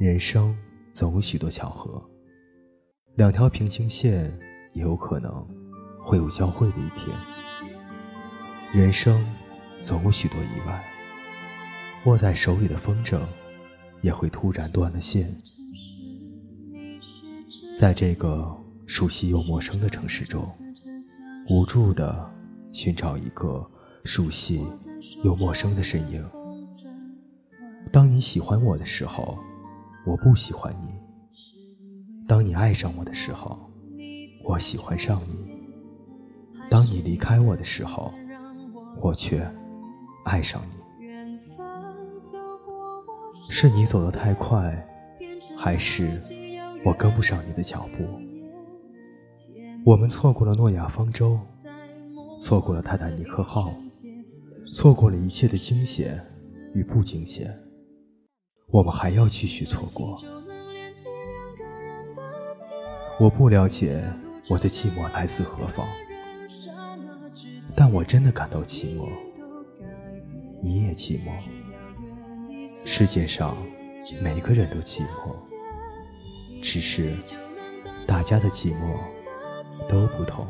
人生总有许多巧合，两条平行线也有可能会有交汇的一天。人生总有许多意外，握在手里的风筝也会突然断了线。在这个熟悉又陌生的城市中，无助的寻找一个熟悉又陌生的身影。当你喜欢我的时候。我不喜欢你。当你爱上我的时候，我喜欢上你；当你离开我的时候，我却爱上你。是你走得太快，还是我跟不上你的脚步？我们错过了诺亚方舟，错过了泰坦尼克号，错过了一切的惊险与不惊险。我们还要继续错过。我不了解我的寂寞来自何方，但我真的感到寂寞。你也寂寞。世界上每个人都寂寞，只是大家的寂寞都不同。